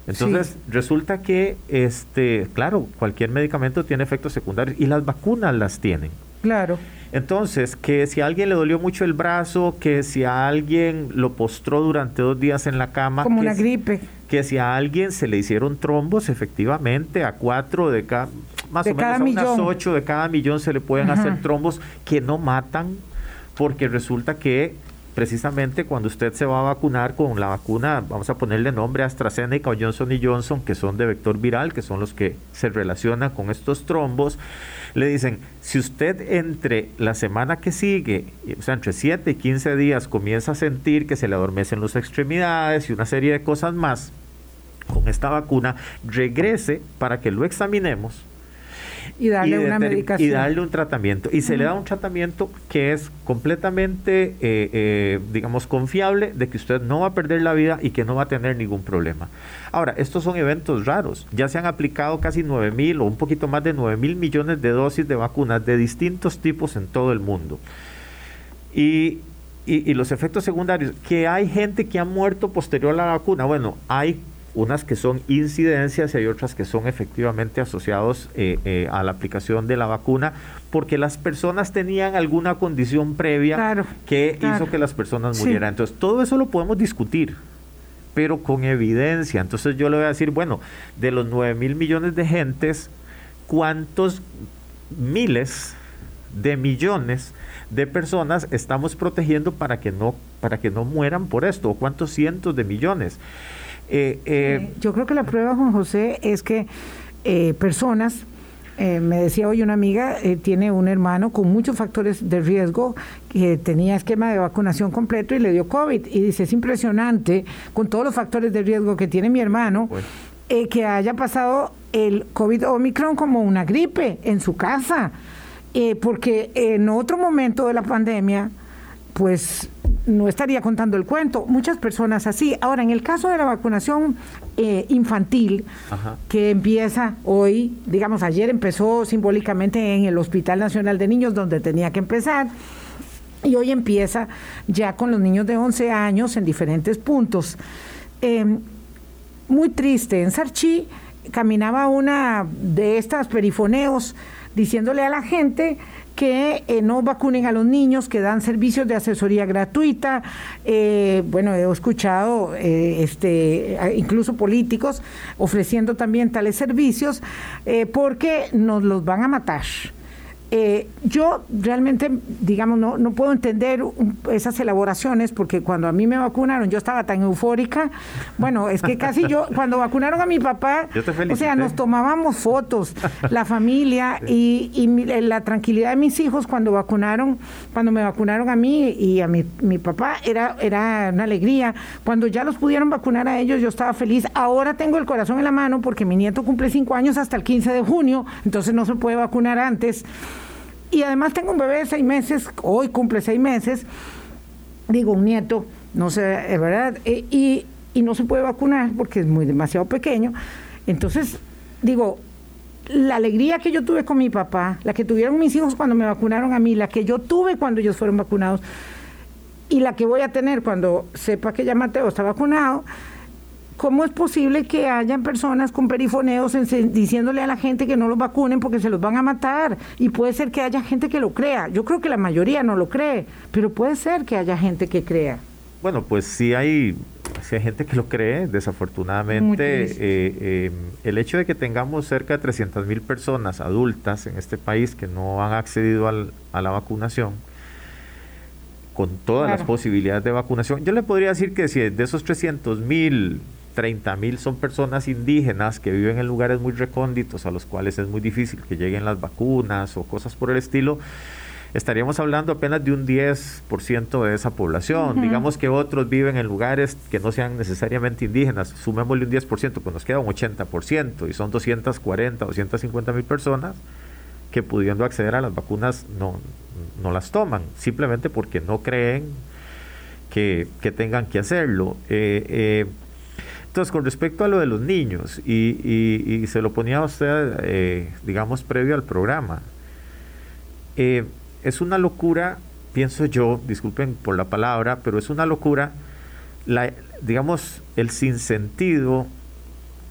Entonces, resulta que, este, claro, cualquier medicamento tiene efectos secundarios y las vacunas las tienen. Claro. Entonces, que si a alguien le dolió mucho el brazo, que si a alguien lo postró durante dos días en la cama. Como una gripe. Que si a alguien se le hicieron trombos, efectivamente, a cuatro de cada, más o menos a unas ocho de cada millón se le pueden hacer trombos que no matan, porque resulta que precisamente cuando usted se va a vacunar con la vacuna, vamos a ponerle nombre AstraZeneca o Johnson y Johnson, que son de vector viral, que son los que se relacionan con estos trombos, le dicen, si usted entre la semana que sigue, o sea, entre 7 y 15 días, comienza a sentir que se le adormecen las extremidades y una serie de cosas más, con esta vacuna, regrese para que lo examinemos y darle una medicación. Y darle un tratamiento. Y se le da un tratamiento que es completamente, eh, eh, digamos, confiable de que usted no va a perder la vida y que no va a tener ningún problema. Ahora, estos son eventos raros. Ya se han aplicado casi 9 mil o un poquito más de 9 mil millones de dosis de vacunas de distintos tipos en todo el mundo. Y y, los efectos secundarios, que hay gente que ha muerto posterior a la vacuna. Bueno, hay unas que son incidencias y hay otras que son efectivamente asociados eh, eh, a la aplicación de la vacuna porque las personas tenían alguna condición previa que hizo que las personas murieran. Entonces, todo eso lo podemos discutir, pero con evidencia. Entonces yo le voy a decir, bueno, de los 9 mil millones de gentes, ¿cuántos miles de millones de personas estamos protegiendo para que no, para que no mueran por esto? ¿O cuántos cientos de millones? Eh, eh, Yo creo que la prueba, Juan José, es que eh, personas, me decía hoy una amiga, tiene un hermano con muchos factores de riesgo que tenía esquema de vacunación completo y le dio COVID. Y dice, es impresionante, con todos los factores de riesgo que tiene mi hermano, pues. que haya pasado el COVID Omicron como una gripe en su casa. porque en otro momento de la pandemia, pues no estaría contando el cuento. Muchas personas así. Ahora, en el caso de la vacunación eh, infantil, que empieza hoy, digamos, ayer empezó simbólicamente en el Hospital Nacional de Niños, donde tenía que empezar. Y hoy empieza ya con los niños de 11 años en diferentes puntos. Em, muy triste. En Sarchi caminaba una de estas perifoneos diciéndole a la gente que eh, no vacunen a los niños, que dan servicios de asesoría gratuita. Eh, bueno, he escuchado eh, este, incluso políticos ofreciendo también tales servicios porque nos los van a matar. Eh, yo realmente, digamos, no, no puedo entender esas elaboraciones porque cuando a mí me vacunaron yo estaba tan eufórica. Bueno, es que casi yo, cuando vacunaron a mi papá, o sea, nos tomábamos fotos, la familia y, y la tranquilidad de mis hijos cuando vacunaron, cuando me vacunaron a mí y a mi, mi papá, era, era una alegría. Cuando ya los pudieron vacunar a ellos, yo estaba feliz. Ahora tengo el corazón en la mano porque mi nieto cumple cinco años hasta el 15 de junio, entonces no se puede vacunar antes. Y además tengo un bebé de seis meses, hoy cumple seis meses, digo, un nieto, no sé, es verdad, eh, y, y no se puede vacunar porque es muy demasiado pequeño. Entonces, digo, la alegría que yo tuve con mi papá, la que tuvieron mis hijos cuando me vacunaron a mí, la que yo tuve cuando ellos fueron vacunados, y la que voy a tener cuando sepa que ya Mateo está vacunado, ¿cómo es posible que hayan personas con perifoneos diciéndole a la gente que no los vacunen porque se los van a matar? Y puede ser que haya gente que lo crea. Yo creo que la mayoría no lo cree, pero puede ser que haya gente que crea. Bueno, pues sí hay, sí hay gente que lo cree, desafortunadamente. Eh, eh, el hecho de que tengamos cerca de 300 mil personas adultas en este país que no han accedido a la vacunación, con todas las posibilidades de vacunación, yo le podría decir que si de esos 300 mil 30 mil son personas indígenas que viven en lugares muy recónditos a los cuales es muy difícil que lleguen las vacunas o cosas por el estilo, estaríamos hablando apenas de un 10% de esa población. Digamos que otros viven en lugares que no sean necesariamente indígenas, sumémosle un 10%, pues nos queda un 80% y son 240, 250 mil personas que pudiendo acceder a las vacunas no, no las toman, simplemente porque no creen que, tengan que hacerlo. eh, eh entonces, con respecto a lo de los niños, y, se lo ponía a usted, eh, digamos, previo al programa, eh, es una locura, pienso yo, disculpen por la palabra, pero es una locura, digamos, el sinsentido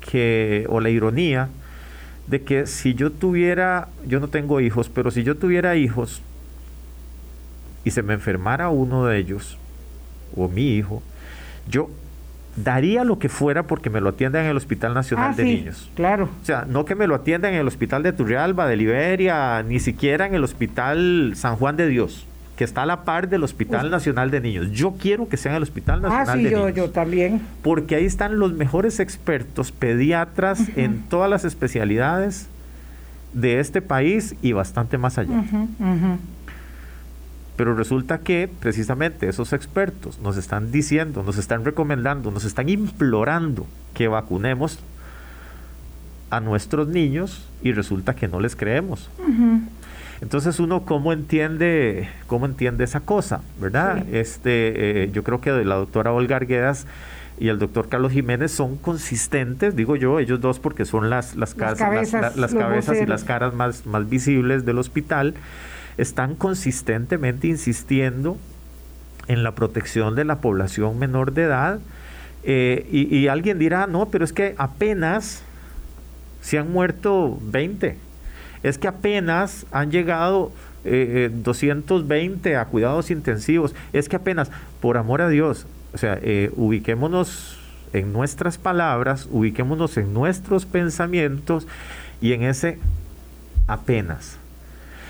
que, o la ironía de que si yo tuviera, yo no tengo hijos, pero si yo tuviera hijos y se me enfermara uno de ellos, o mi hijo, yo daría lo que fuera porque me lo atiendan en el Hospital Nacional ah, de Niños. Claro. O sea, no que me lo atiendan en el Hospital de Turrialba, de Liberia, ni siquiera en el Hospital San Juan de Dios, que está a la par del Hospital Nacional de Niños. Yo quiero que sea en el Hospital ah, Nacional de yo, Niños. yo también. Porque ahí están los mejores expertos, pediatras en todas las especialidades de este país y bastante más allá. Pero resulta que precisamente esos expertos nos están diciendo, nos están recomendando, nos están implorando que vacunemos a nuestros niños y resulta que no les creemos. Entonces uno cómo entiende, cómo entiende esa cosa, ¿verdad? Este, eh, yo creo que la doctora Olga Arguedas y el doctor Carlos Jiménez son consistentes, digo yo, ellos dos porque son las, las, cabezas, las, cabezas y las caras más, más visibles del hospital están consistentemente insistiendo en la protección de la población menor de edad. Eh, y, alguien dirá, no, pero es que apenas se han muerto 20. Es que apenas han llegado 220 eh, a cuidados intensivos. Es que apenas, por amor a Dios, o sea, eh, ubiquémonos en nuestras palabras, ubiquémonos en nuestros pensamientos y en ese apenas.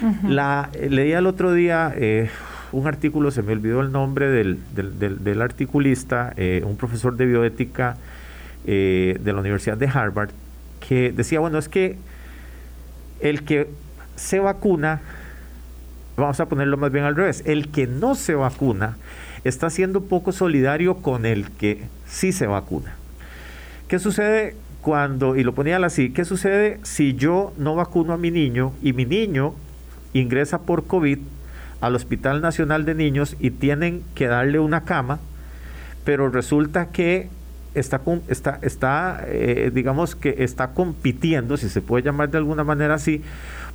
Eh, leía el otro día eh, un artículo, se me olvidó el nombre del, del, articulista, eh, un profesor de bioética de la Universidad de Harvard, que decía, bueno, es que el que se vacuna, vamos a ponerlo más bien al revés, el que no se vacuna está siendo poco solidario con el que sí se vacuna. ¿Qué sucede cuando, y lo ponía así, qué sucede si yo no vacuno a mi niño y mi niño ingresa por COVID al Hospital Nacional de Niños y tienen que darle una cama, pero resulta que está, está, está eh, digamos que está compitiendo, si se puede llamar de alguna manera así,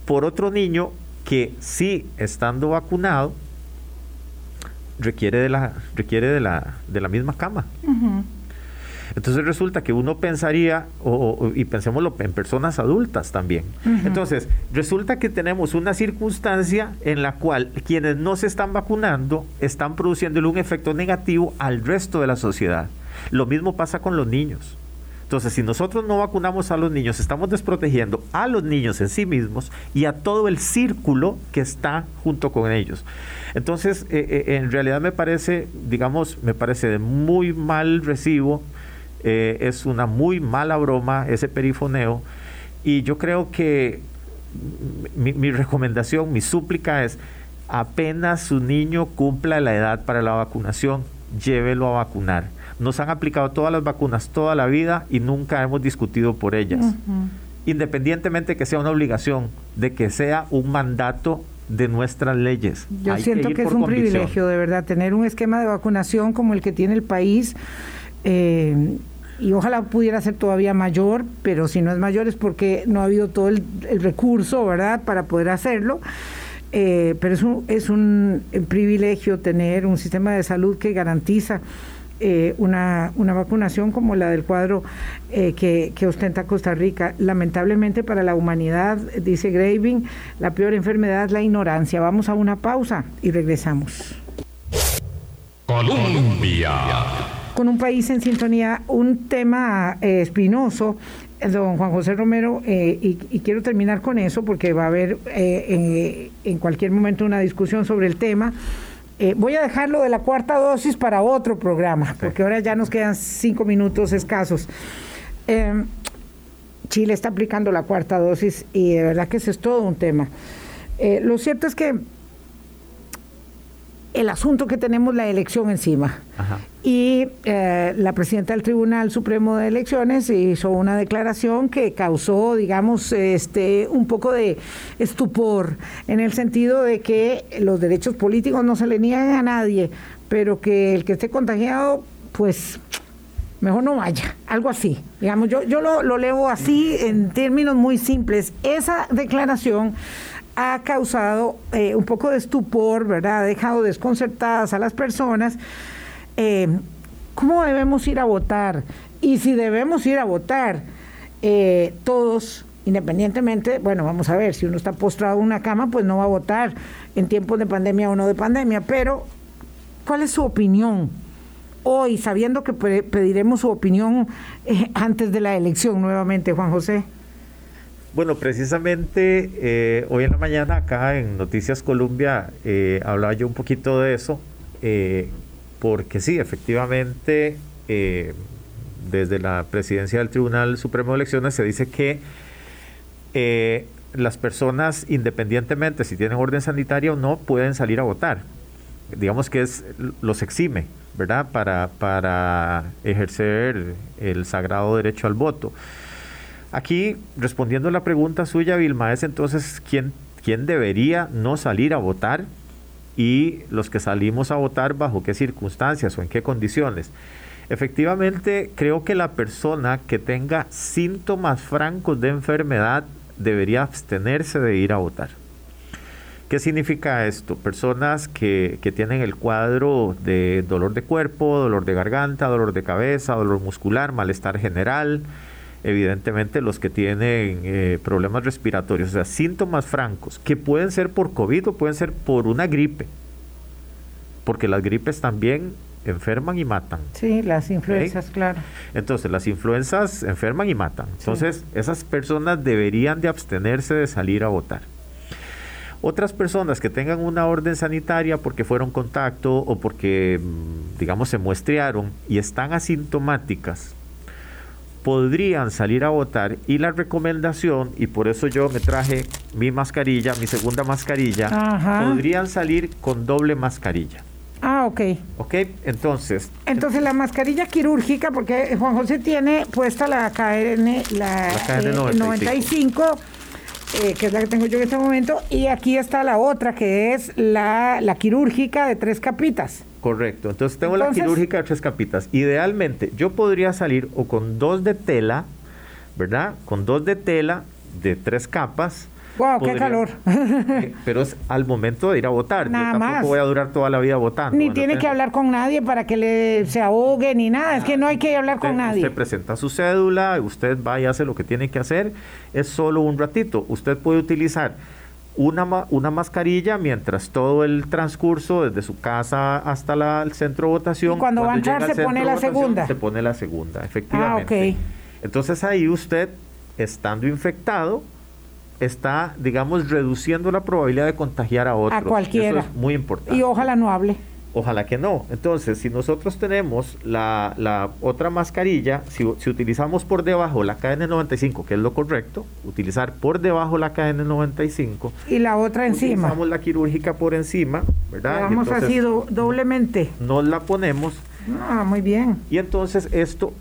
por otro niño que sí, estando vacunado, requiere de la, requiere de la, de la misma cama. Entonces resulta que uno pensaría, o, y pensémoslo en personas adultas también. Entonces, resulta que tenemos una circunstancia en la cual quienes no se están vacunando están produciendo un efecto negativo al resto de la sociedad. Lo mismo pasa con los niños. Entonces, si nosotros no vacunamos a los niños, estamos desprotegiendo a los niños en sí mismos y a todo el círculo que está junto con ellos. Entonces, eh, eh, en realidad me parece, digamos, me parece de muy mal recibo, eh, es una muy mala broma ese perifoneo y yo creo que mi, mi recomendación, mi súplica es, apenas su niño cumpla la edad para la vacunación, llévelo a vacunar nos han aplicado todas las vacunas toda la vida y nunca hemos discutido por ellas. Independientemente que sea una obligación, de que sea un mandato de nuestras leyes. Yo siento que, es un privilegio, de verdad, tener un esquema de vacunación como el que tiene el país. Eh, y ojalá pudiera ser todavía mayor, pero si no es mayor es porque no ha habido todo el, recurso, ¿verdad?, para poder hacerlo. Eh, pero es un, es un privilegio tener un sistema de salud que garantiza eh, una, una, vacunación como la del cuadro eh, que, que, ostenta Costa Rica. Lamentablemente para la humanidad, dice Graving, la peor enfermedad es la ignorancia. Vamos a una pausa y regresamos. Colombia. Con un país en sintonía, un tema eh, espinoso don Juan José Romero, y, y, quiero terminar con eso porque va a haber en, en, cualquier momento una discusión sobre el tema. Eh, voy a dejarlo de la cuarta dosis para otro programa, porque ahora ya nos quedan cinco minutos escasos. Em, Chile está aplicando la cuarta dosis y de verdad que ese es todo un tema. Eh, lo cierto es que el asunto que tenemos la elección encima. Y eh, la presidenta del Tribunal Supremo de Elecciones hizo una declaración que causó, digamos, este un poco de estupor en el sentido de que los derechos políticos no se le niegan a nadie, pero que el que esté contagiado, pues mejor no vaya, algo así. Digamos, yo, yo lo, lo leo así en términos muy simples. Esa declaración ha causado eh, un poco de estupor, ¿verdad? Ha dejado desconcertadas a las personas. Eh, ¿Cómo debemos ir a votar? Y si debemos ir a votar, eh, todos, independientemente, bueno, vamos a ver, si uno está postrado en una cama, pues no va a votar en tiempos de pandemia o no de pandemia, pero ¿cuál es su opinión? Hoy, sabiendo que pediremos su opinión antes de la elección nuevamente, Juan José. Bueno, precisamente eh, hoy en la mañana acá en Noticias Colombia eh, hablaba yo un poquito de eso, eh, porque sí, efectivamente, desde la presidencia del Tribunal Supremo de Elecciones se dice que las personas, independientemente si tienen orden sanitaria o no, pueden salir a votar. Digamos que es los exime, ¿verdad? Para, para ejercer el sagrado derecho al voto. Aquí, respondiendo a la pregunta suya, Vilma, es entonces quién, quién debería no salir a votar y los que salimos a votar bajo qué circunstancias o en qué condiciones. Efectivamente, creo que la persona que tenga síntomas francos de enfermedad debería abstenerse de ir a votar. ¿Qué significa esto? Personas que, que, tienen el cuadro de dolor de cuerpo, dolor de garganta, dolor de cabeza, dolor muscular, malestar general, evidentemente los que tienen eh, problemas respiratorios, o sea, síntomas francos, que pueden ser por COVID o pueden ser por una gripe, porque las gripes también enferman y matan. Sí, las influencias, claro. Entonces, las influencias enferman y matan. Entonces, esas personas deberían de abstenerse de salir a votar. Otras personas que tengan una orden sanitaria porque fueron contacto o porque, mm, digamos, se muestrearon y están asintomáticas, podrían salir a votar y la recomendación, y por eso yo me traje mi mascarilla, mi segunda mascarilla, podrían salir con doble mascarilla. Ah, ok. Ok, entonces. Entonces la mascarilla quirúrgica, porque Juan José tiene puesta la KN, la, KN 95 eh, que es la que tengo yo en este momento, y aquí está la otra, que es la, la quirúrgica de tres capitas. Correcto, entonces tengo la quirúrgica de tres capitas. Idealmente, yo podría salir o con dos de tela, ¿verdad? Con dos de tela de tres capas, Wow, qué calor. Eh, pero es al momento de ir a votar. Nada Yo tampoco más. voy a durar toda la vida votando. Ni tiene que hablar con nadie para que le se ahogue ni nada. Es que no hay que hablar con nadie. usted presenta su cédula, usted va y hace lo que tiene que hacer. Es solo un ratito. Usted puede utilizar una, una mascarilla mientras todo el transcurso, desde su casa hasta la- el centro de votación. Y cuando va a entrar se pone la segunda. Se pone la segunda, efectivamente. Ah, ok. Entonces ahí usted, estando infectado, está, digamos, reduciendo la probabilidad de contagiar a otros. cualquiera. Eso es muy importante. Y ojalá no hable. Ojalá que no. Entonces, si nosotros tenemos la, la otra mascarilla, si, si utilizamos por debajo la KN95, que es lo correcto, utilizar por debajo la KN95, Y la otra encima. utilizamos la quirúrgica por encima, ¿verdad? Y Vamos entonces así do- doblemente. Nos la ponemos Ah, muy bien. y entonces esto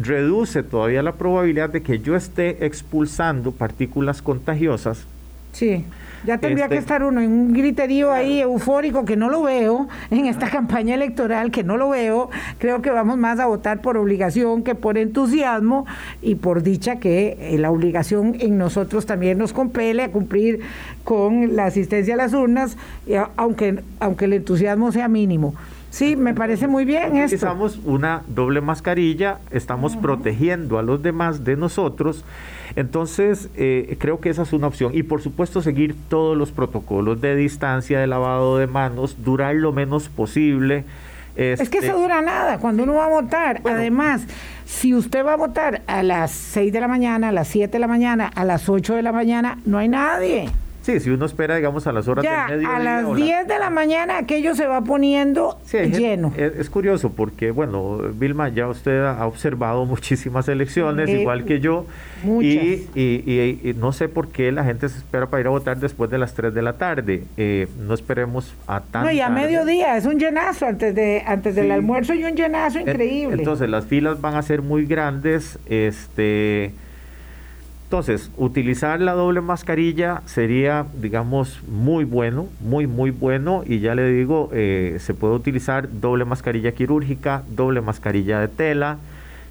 reduce todavía la probabilidad de que yo esté expulsando partículas contagiosas Sí. Ya tendría Este- que estar uno en un griterío ahí eufórico que no lo veo en esta campaña electoral, que no lo veo. Creo que vamos más a votar por obligación que por entusiasmo y por dicha que eh, la obligación en nosotros también nos compele a cumplir con la asistencia a las urnas, y a- aunque, aunque el entusiasmo sea mínimo. Sí, me parece muy bien esto. Utilizamos una doble mascarilla, estamos protegiendo a los demás de nosotros. Entonces, eh, creo que esa es una opción. Y por supuesto, seguir todos los protocolos de distancia, de lavado de manos, durar lo menos posible. Es que Este, eso dura nada cuando uno va a votar. Bueno. Además, si usted va a votar a las 6 de la mañana, a las 7 de la mañana, a las 8 de la mañana, no hay nadie. Sí, si uno espera, digamos, a las horas Ya, del mediodía. a las o la- 10 de la mañana aquello se va poniendo Sí, lleno. Es, es curioso porque, bueno, Vilma, ya usted ha observado muchísimas elecciones, Eh, igual que yo, muchas. y, y- y- y no sé por qué la gente se espera para ir a votar después de las 3 de la tarde. Eh, no esperemos a tan No, y a tarde. mediodía, es un llenazo antes de antes del Sí. almuerzo y un llenazo En- increíble. Entonces las filas van a ser muy grandes. Este, entonces, utilizar la doble mascarilla sería, digamos, muy bueno, muy, muy bueno. Y ya le digo, eh, se puede utilizar doble mascarilla quirúrgica, doble mascarilla de tela.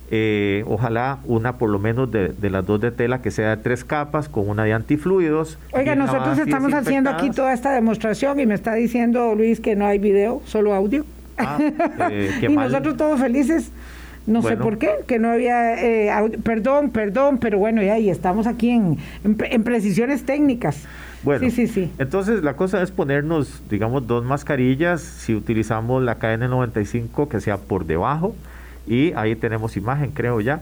eh, ojalá una por lo menos de, de las dos de tela que sea de tres capas con una de antifluidos. Oiga, nosotros estamos haciendo aquí toda esta demostración y me está diciendo Luis que no hay video, solo audio. Ah, eh, y mal. nosotros todos felices. No sé por qué, que no había, eh, perdón, perdón, pero bueno, ya, y estamos aquí en, en, en precisiones técnicas. Bueno, sí, sí, sí. Entonces la cosa es ponernos, digamos, dos mascarillas. Si utilizamos la KN95 que sea por debajo y ahí tenemos imagen, creo ya.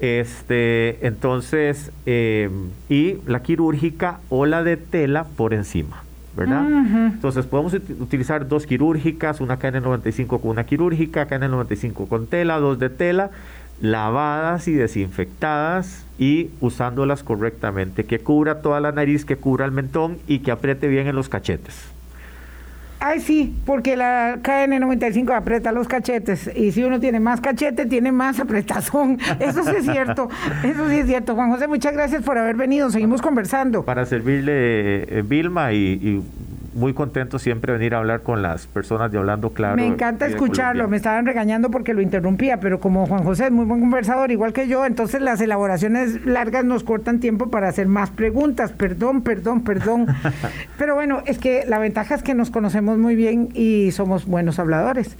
Este, entonces, eh, y la quirúrgica o la de tela por encima, ¿verdad? Entonces podemos ut- utilizar dos quirúrgicas, una KN95 con una quirúrgica, KN95 con tela, dos de tela, lavadas y desinfectadas y usándolas correctamente, que cubra toda la nariz, que cubra el mentón y que apriete bien en los cachetes. Ay, sí, porque la KN95 aprieta los cachetes y si uno tiene más cachete, tiene más apretazón. Eso sí es cierto, eso sí es cierto. Juan José, muchas gracias por haber venido. Seguimos conversando. Para servirle eh, Vilma y, y muy contento siempre venir a hablar con las personas de Hablando Claro. Me encanta escucharlo. Colombia. Me estaban regañando porque lo interrumpía, pero como Juan José es muy buen conversador, igual que yo, entonces las elaboraciones largas nos cortan tiempo para hacer más preguntas. Perdón, perdón, perdón. pero bueno, es que la ventaja es que nos conocemos muy bien y somos buenos habladores.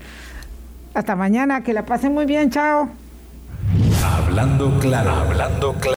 Hasta mañana, que la pasen muy bien, chao. Hablando claro, hablando claro.